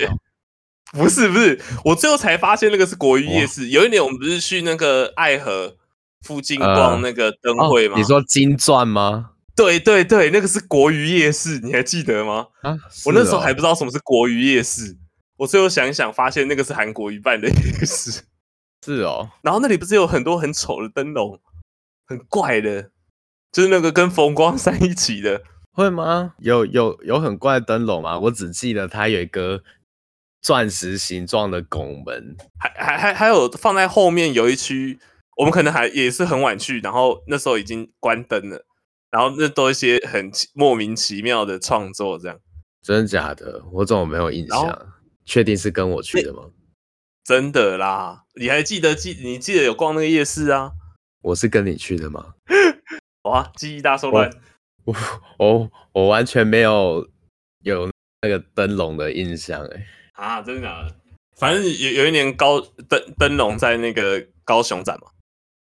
不是不是，我最后才发现那个是国鱼夜市。有一年我们不是去那个爱河附近逛那个灯会吗？呃哦、你说金钻吗？对对对，那个是国鱼夜市，你还记得吗？啊，我那时候还不知道什么是国鱼夜市。我最后想一想，发现那个是韩国瑜办的夜市。是哦，然后那里不是有很多很丑的灯笼，很怪的，就是那个跟风光山一起的，会吗？有有有很怪的灯笼吗？我只记得它有一个钻石形状的拱门，还还还还有放在后面有一区，我们可能还也是很晚去，然后那时候已经关灯了，然后那都一些很莫名其妙的创作，这样。真的假的？我怎么没有印象？确定是跟我去的吗？真的啦，你还记得记？你记得有逛那个夜市啊？我是跟你去的吗？*laughs* 哇，记忆大错乱！*laughs* 我我我完全没有有那个灯笼的印象哎。啊，真的假的？反正有有一年高灯灯笼在那个高雄展嘛，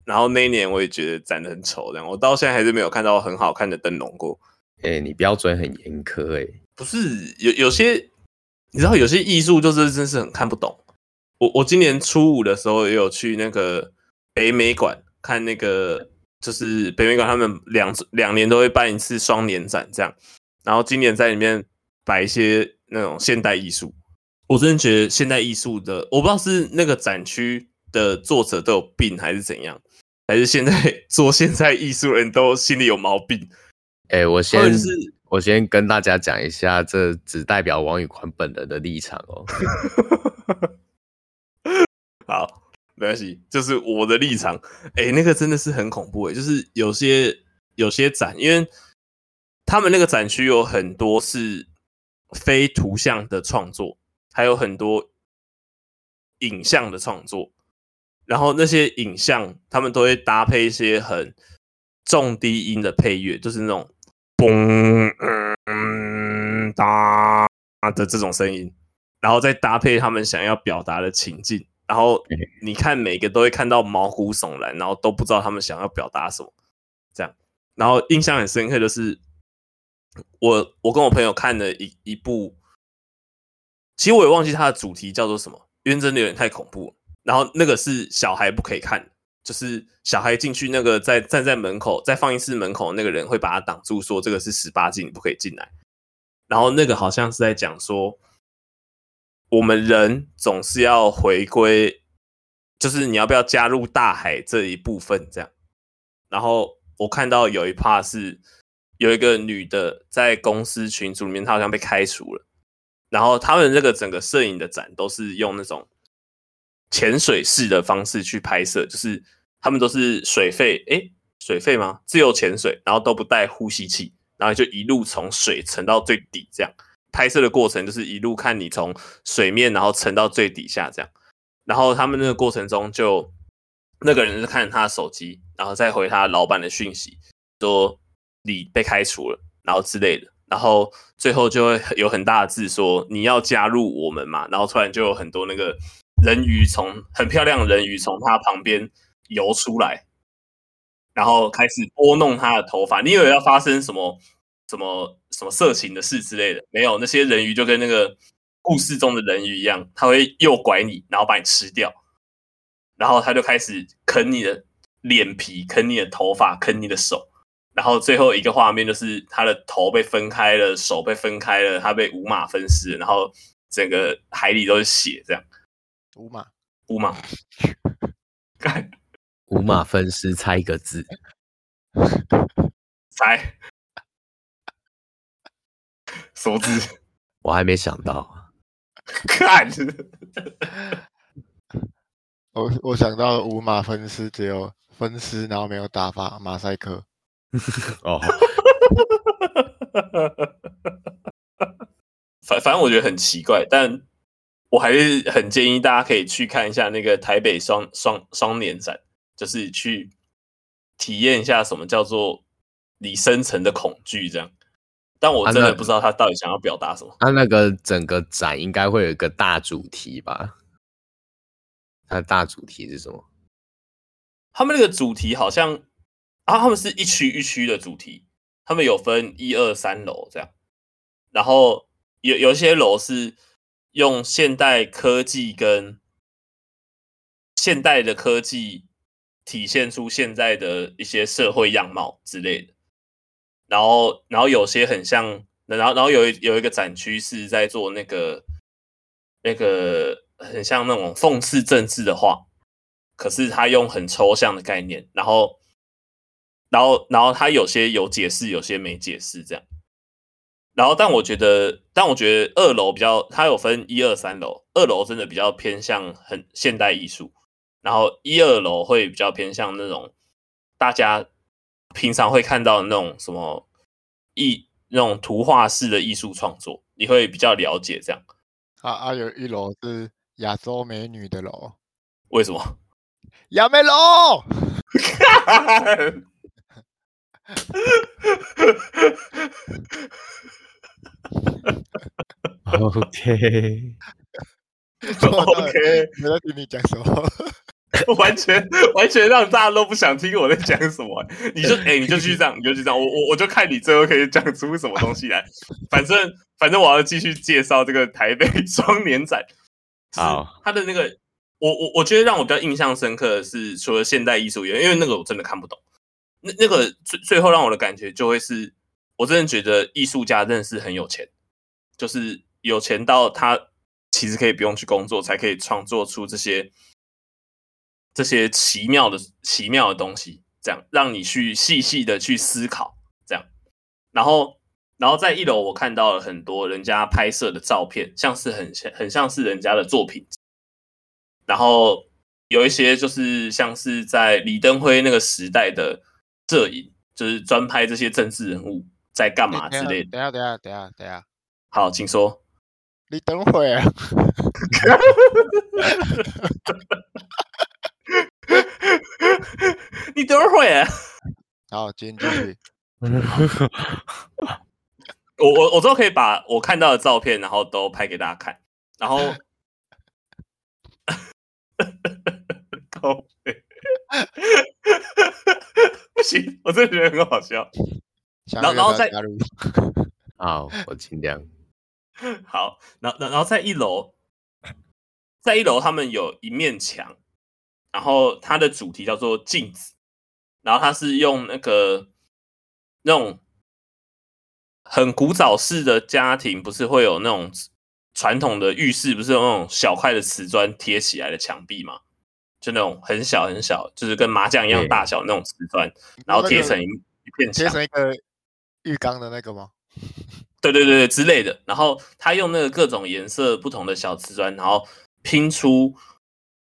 然后那一年我也觉得展的很丑，这样我到现在还是没有看到很好看的灯笼过。哎、欸，你标准很严苛哎。不是有有些，你知道有些艺术就是真是很看不懂。我我今年初五的时候也有去那个北美馆看那个，就是北美馆他们两两年都会办一次双年展这样，然后今年在里面摆一些那种现代艺术。我真的觉得现代艺术的，我不知道是那个展区的作者都有病还是怎样，还是现在 *laughs* 做现在艺术人都心里有毛病。哎、欸，我先。我先跟大家讲一下，这只代表王宇宽本人的立场哦。*laughs* 好，没关系，就是我的立场。哎、那个真的是很恐怖哎，就是有些有些展，因为他们那个展区有很多是非图像的创作，还有很多影像的创作，然后那些影像他们都会搭配一些很重低音的配乐，就是那种。嘣嗯哒的这种声音，然后再搭配他们想要表达的情境，然后你看每个都会看到毛骨悚然，然后都不知道他们想要表达什么，这样，然后印象很深刻的是，我我跟我朋友看了一一部，其实我也忘记它的主题叫做什么，因为真的有点太恐怖，然后那个是小孩不可以看。就是小孩进去那个在站在门口，在放映室门口那个人会把他挡住，说这个是十八禁，你不可以进来。然后那个好像是在讲说，我们人总是要回归，就是你要不要加入大海这一部分这样。然后我看到有一 part 是有一个女的在公司群组里面，她好像被开除了。然后他们这个整个摄影的展都是用那种潜水式的方式去拍摄，就是。他们都是水肺，诶，水肺吗？自由潜水，然后都不带呼吸器，然后就一路从水沉到最底，这样拍摄的过程就是一路看你从水面，然后沉到最底下这样。然后他们那个过程中就，那个人是看他的手机，然后再回他老板的讯息，说你被开除了，然后之类的。然后最后就会有很大的字说你要加入我们嘛，然后突然就有很多那个人鱼从很漂亮的人鱼从他旁边。游出来，然后开始拨弄他的头发。你以为要发生什么什么什么色情的事之类的？没有，那些人鱼就跟那个故事中的人鱼一样，他会诱拐你，然后把你吃掉。然后他就开始啃你的脸皮，啃你的头发，啃你的手。然后最后一个画面就是他的头被分开了，手被分开了，他被五马分尸，然后整个海里都是血，这样。五马，五马，*laughs* 干。五马分尸，猜一个字，猜什么字？我还没想到。*laughs* 看，我我想到五马分尸，只有分尸，然后没有打发马赛克。哦，*laughs* 反反正我觉得很奇怪，但我还是很建议大家可以去看一下那个台北双双双年展。就是去体验一下什么叫做你深层的恐惧，这样。但我真的不知道他到底想要表达什么。他那个整个展应该会有一个大主题吧？它的大主题是什么？他们那个主题好像啊，他们是一区一区的主题，他们有分一二三楼这样。然后有有一些楼是用现代科技跟现代的科技。体现出现在的一些社会样貌之类的，然后，然后有些很像，然后，然后有一有一个展区是在做那个那个很像那种讽刺政治的画，可是他用很抽象的概念，然后，然后然后他有些有解释，有些没解释这样。然后但我觉得，但我觉得二楼比较，它有分一二三楼，二楼真的比较偏向很现代艺术，然后一二楼会比较偏向那种大家平常会看到的那种什么艺那种图画式的艺术创作，你会比较了解这样。啊啊，有一楼是亚洲美女的楼，为什么？亚美楼。*laughs* OK，OK，*laughs* *laughs* 我在听你讲什么？*laughs* 完全 *laughs* 完全让大家都不想听我在讲什么。你就哎、欸，你就继续这样，你就这样。我我我就看你最后可以讲出什么东西来。反正反正我要继续介绍这个台北 *laughs* 双年展。好，他的那个，我我我觉得让我比较印象深刻的是，除了现代艺术园，因为那个我真的看不懂。那那个最最后让我的感觉就会是，我真的觉得艺术家真的是很有钱，就是有钱到他其实可以不用去工作，才可以创作出这些这些奇妙的奇妙的东西，这样让你去细细的去思考，这样。然后，然后在一楼我看到了很多人家拍摄的照片，像是很像很像是人家的作品，然后有一些就是像是在李登辉那个时代的。摄影就是专拍这些政治人物在干嘛之类的。等下，等下，等下，等下。好，请说。你等会啊！*laughs* *laughs* 你等会啊！*laughs* 好，继续。*laughs* 我我我之后可以把我看到的照片，然后都拍给大家看。然后，高不行，我真的觉得很好笑。然后，然后再好，我尽量。好，然后，然后在一楼，在一楼，他们有一面墙，然后它的主题叫做镜子，然后它是用那个那种很古早式的家庭，不是会有那种传统的浴室，不是有那种小块的瓷砖贴起来的墙壁吗？就那种很小很小，就是跟麻将一样大小那种瓷砖，然后贴成一一片墙，贴成一个浴缸的那个吗？对对对对之类的。然后他用那个各种颜色不同的小瓷砖，然后拼出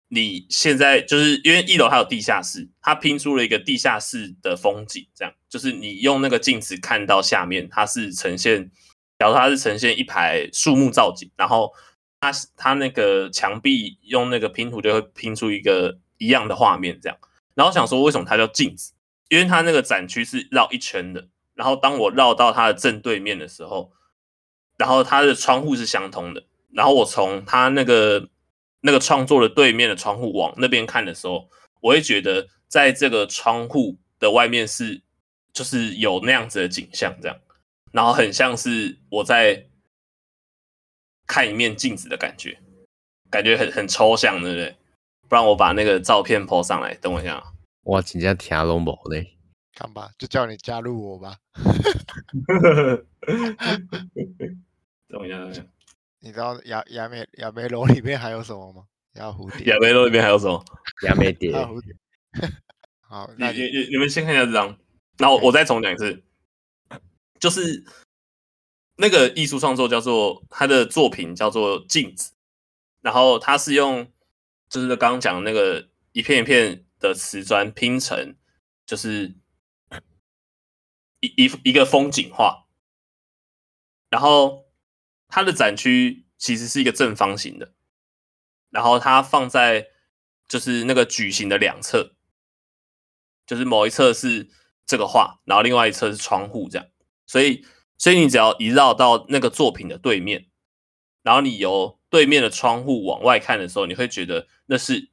你现在就是因为一楼还有地下室，他拼出了一个地下室的风景，这样就是你用那个镜子看到下面，它是呈现，假如它是呈现一排树木造景，然后。他他那个墙壁用那个拼图就会拼出一个一样的画面，这样。然后想说为什么它叫镜子？因为它那个展区是绕一圈的。然后当我绕到它的正对面的时候，然后它的窗户是相通的。然后我从它那个那个创作的对面的窗户往那边看的时候，我会觉得在这个窗户的外面是就是有那样子的景象，这样。然后很像是我在。看一面镜子的感觉，感觉很很抽象，对不对？不然我把那个照片 po 上来，等我一下。我真正听拢无嘞。看吧，就叫你加入我吧。*laughs* 等我一下，你知道亚亚美亚美楼里面还有什么吗？亚蝴蝶。亚美楼里面还有什么？亚美蝶。蝴蝶。*laughs* 好，那你你你们先看一下这张，然后我再重讲一次，就是。那个艺术创作叫做他的作品叫做镜子，然后他是用就是刚刚讲的那个一片一片的瓷砖拼成，就是一一一个风景画，然后它的展区其实是一个正方形的，然后它放在就是那个矩形的两侧，就是某一侧是这个画，然后另外一侧是窗户这样，所以。所以你只要一绕到那个作品的对面，然后你由对面的窗户往外看的时候，你会觉得那是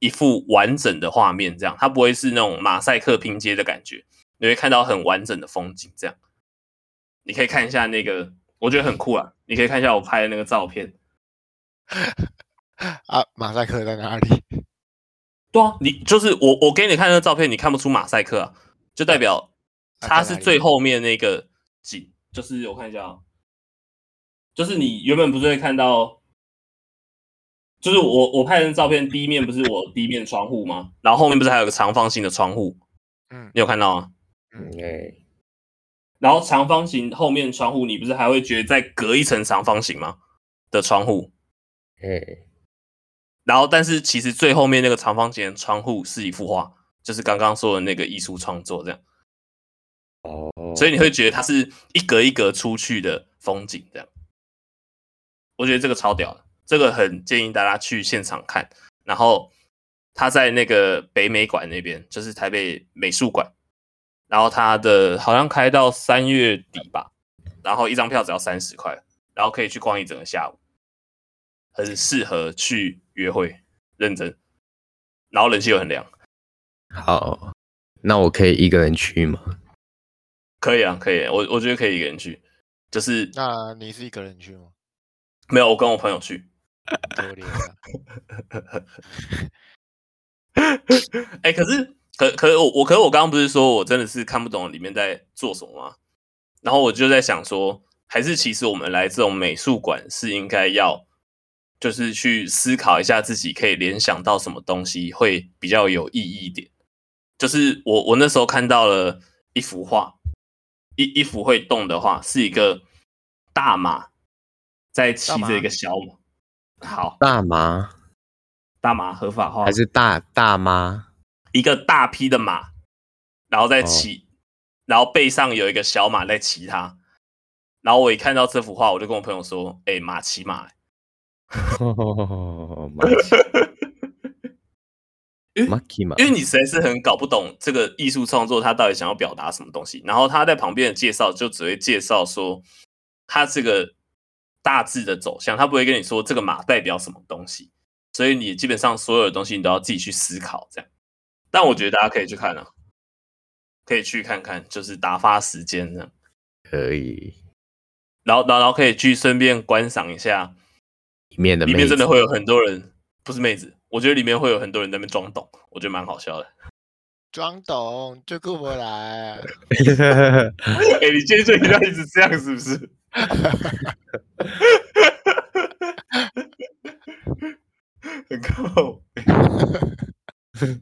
一幅完整的画面，这样它不会是那种马赛克拼接的感觉，你会看到很完整的风景。这样，你可以看一下那个，我觉得很酷啊！你可以看一下我拍的那个照片。*laughs* 啊，马赛克在哪里？对啊，你就是我，我给你看那个照片，你看不出马赛克啊，就代表它是最后面那个。景就是我看一下啊，就是你原本不是会看到，就是我我拍的照片第一面不是我第一面窗户吗？然后后面不是还有个长方形的窗户？嗯，你有看到吗？嗯，对。然后长方形后面窗户，你不是还会觉得再隔一层长方形吗？的窗户，哎。然后，但是其实最后面那个长方形的窗户是一幅画，就是刚刚说的那个艺术创作这样。哦。所以你会觉得它是一格一格出去的风景这样。我觉得这个超屌的，这个很建议大家去现场看。然后他在那个北美馆那边，就是台北美术馆。然后他的好像开到三月底吧，然后一张票只要三十块，然后可以去逛一整个下午，很适合去约会，认真。然后冷气又很凉。好，那我可以一个人去吗？可以啊，可以。我我觉得可以一个人去，就是。那你是一个人去吗？没有，我跟我朋友去。多厉害！*laughs* 哎，可是。可可我我可是我刚刚不是说我真的是看不懂里面在做什么吗？然后我就在想说，还是其实我们来这种美术馆是应该要，就是去思考一下自己可以联想到什么东西会比较有意义一点。就是我我那时候看到了一幅画，一一幅会动的画，是一个大马在骑着一个小马。好，大马，大马合法化还是大大妈？一个大批的马，然后再骑，哦、然后背上有一个小马在骑它。然后我一看到这幅画，我就跟我朋友说：“哎、欸，马骑马。哦”因为因为你实在是很搞不懂这个艺术创作它到底想要表达什么东西。然后他在旁边的介绍就只会介绍说他这个大致的走向，他不会跟你说这个马代表什么东西。所以你基本上所有的东西你都要自己去思考，这样。但我觉得大家可以去看啊，可以去看看，就是打发时间这样。可以，然后，然后，然后可以去顺便观赏一下里面的，里面真的会有很多人，不是妹子，我觉得里面会有很多人在那边装懂，我觉得蛮好笑的。*laughs* 装懂就过不来。哎、欸，你今天就一直这样，是不是？*laughs* 很酷。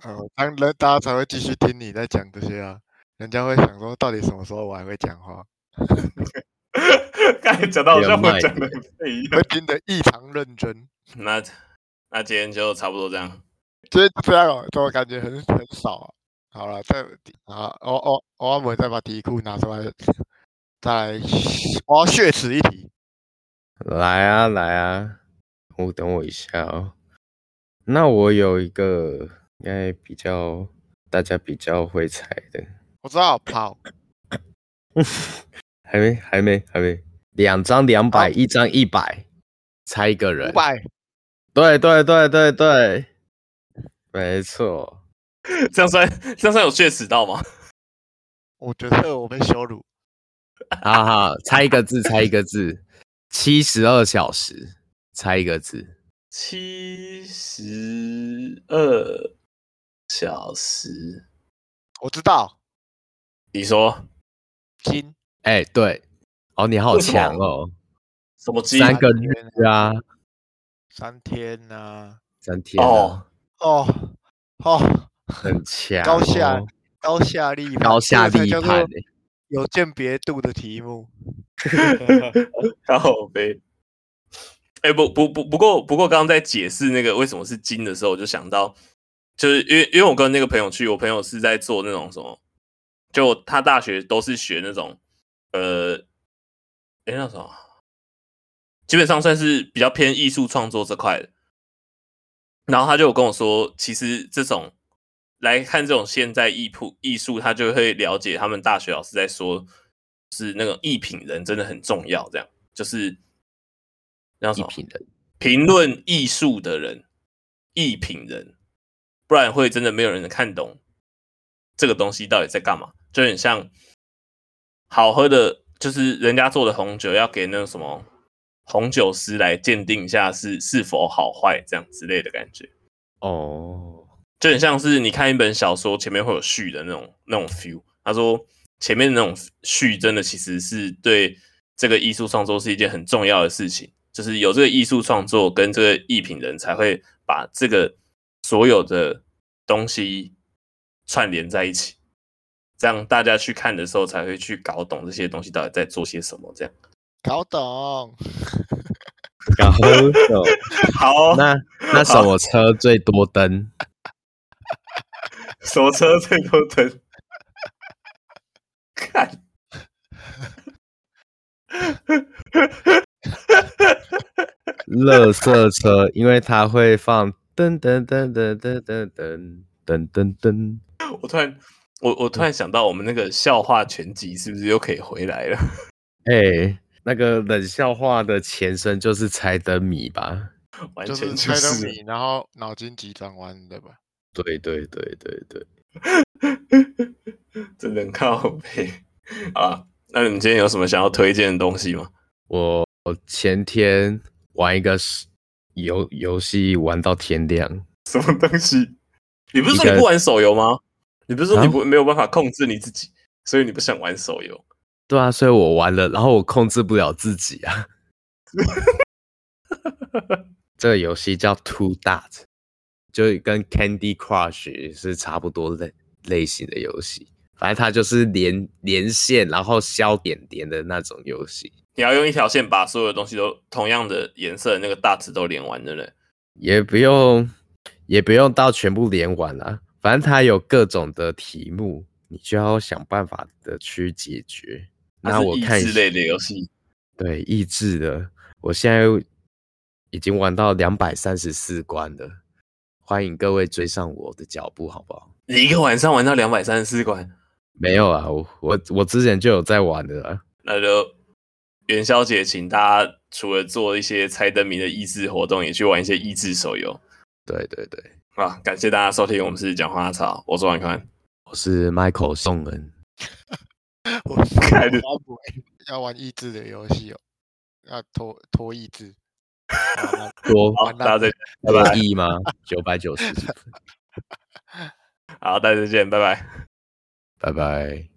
*laughs* 呃，当然大家才会继续听你在讲这些啊，人家会想说，到底什么时候我还会讲话？*laughs* 刚才讲 *laughs* 到好像我讲的很废一样，会听得异常认真。那那今天就差不多这样，今天这样哦，我感觉很很少啊。好了，再啊，我我我们再把题库拿出来，再来，我要血池一题。来啊来啊，我等我一下哦。那我有一个应该比较大家比较会猜的，我知道跑，还没还没还没，两张两百，一张一百，猜一个人，五百，对对对对对，没错，这样算这样算有确实到吗？*laughs* 我觉得我被羞辱，好好猜一个字，猜一个字，七十二小时，猜一个字。七十二小时，我知道。你说金？哎、欸，对。哦，你好强哦！什么金？三个日啊？三天啊？三天、啊？哦哦哦，很强、哦。高下高下立判，高下立判，有鉴别度的题目。*laughs* 好呗。哎、不不不，不过不过，刚刚在解释那个为什么是金的时候，我就想到，就是因为因为我跟那个朋友去，我朋友是在做那种什么，就他大学都是学那种，呃，哎、那什么，基本上算是比较偏艺术创作这块的。然后他就跟我说，其实这种来看这种现在艺术艺术，他就会了解他们大学老师在说，是那种艺品人真的很重要，这样就是。艺品人，评论艺术的人，艺品人，不然会真的没有人能看懂这个东西到底在干嘛。就很像好喝的，就是人家做的红酒，要给那个什么红酒师来鉴定一下是是否好坏，这样之类的感觉。哦，就很像是你看一本小说，前面会有序的那种那种 feel。他说前面的那种序，真的其实是对这个艺术创作是一件很重要的事情。就是有这个艺术创作跟这个艺品人才会把这个所有的东西串联在一起，这样大家去看的时候才会去搞懂这些东西到底在做些什么。这样搞懂，搞懂。*laughs* *laughs* 好，那那什么车最多灯？什么车最多灯？*laughs* 看。垃圾车，因为它会放噔噔噔噔噔噔噔噔噔噔。我突然，我我突然想到，我们那个笑话全集是不是又可以回来了？*laughs* 哎、欸，那个冷笑话的前身就是猜灯谜吧？完全就是猜灯谜，然后脑筋急转弯，对吧？对对对对对，*laughs* 真的很靠背啊！那你们今天有什么想要推荐的东西吗？我前天玩一个游游戏，玩到天亮。什么东西？你不是说你不玩手游吗？你不是说你不、啊、没有办法控制你自己，所以你不想玩手游？对啊，所以我玩了，然后我控制不了自己啊。*laughs* 这个游戏叫 Two Dot，就跟 Candy Crush 是差不多类类型的游戏。反正它就是连连线，然后消点点的那种游戏。你要用一条线把所有的东西都同样的颜色的那个大字都连完对不对？也不用，也不用到全部连完啦。反正它有各种的题目，你就要想办法的去解决。那我看益智类的游戏，对，益智的，我现在已经玩到两百三十四关了。欢迎各位追上我的脚步，好不好？你一个晚上玩到两百三十四关？没有啊，我我我之前就有在玩的啦。那就元宵节，请大家除了做一些猜灯谜的益智活动，也去玩一些益智手游。对对对，啊，感谢大家收听，我们是讲花草，我是王宽，我是 Michael 宋恩。*laughs* 我开的 *laughs* 要玩益智的游戏哦，要拖拖益智，多 *laughs* 好，大家再见，拜拜。亿吗？九百九十。好，大家再见，拜拜。拜拜。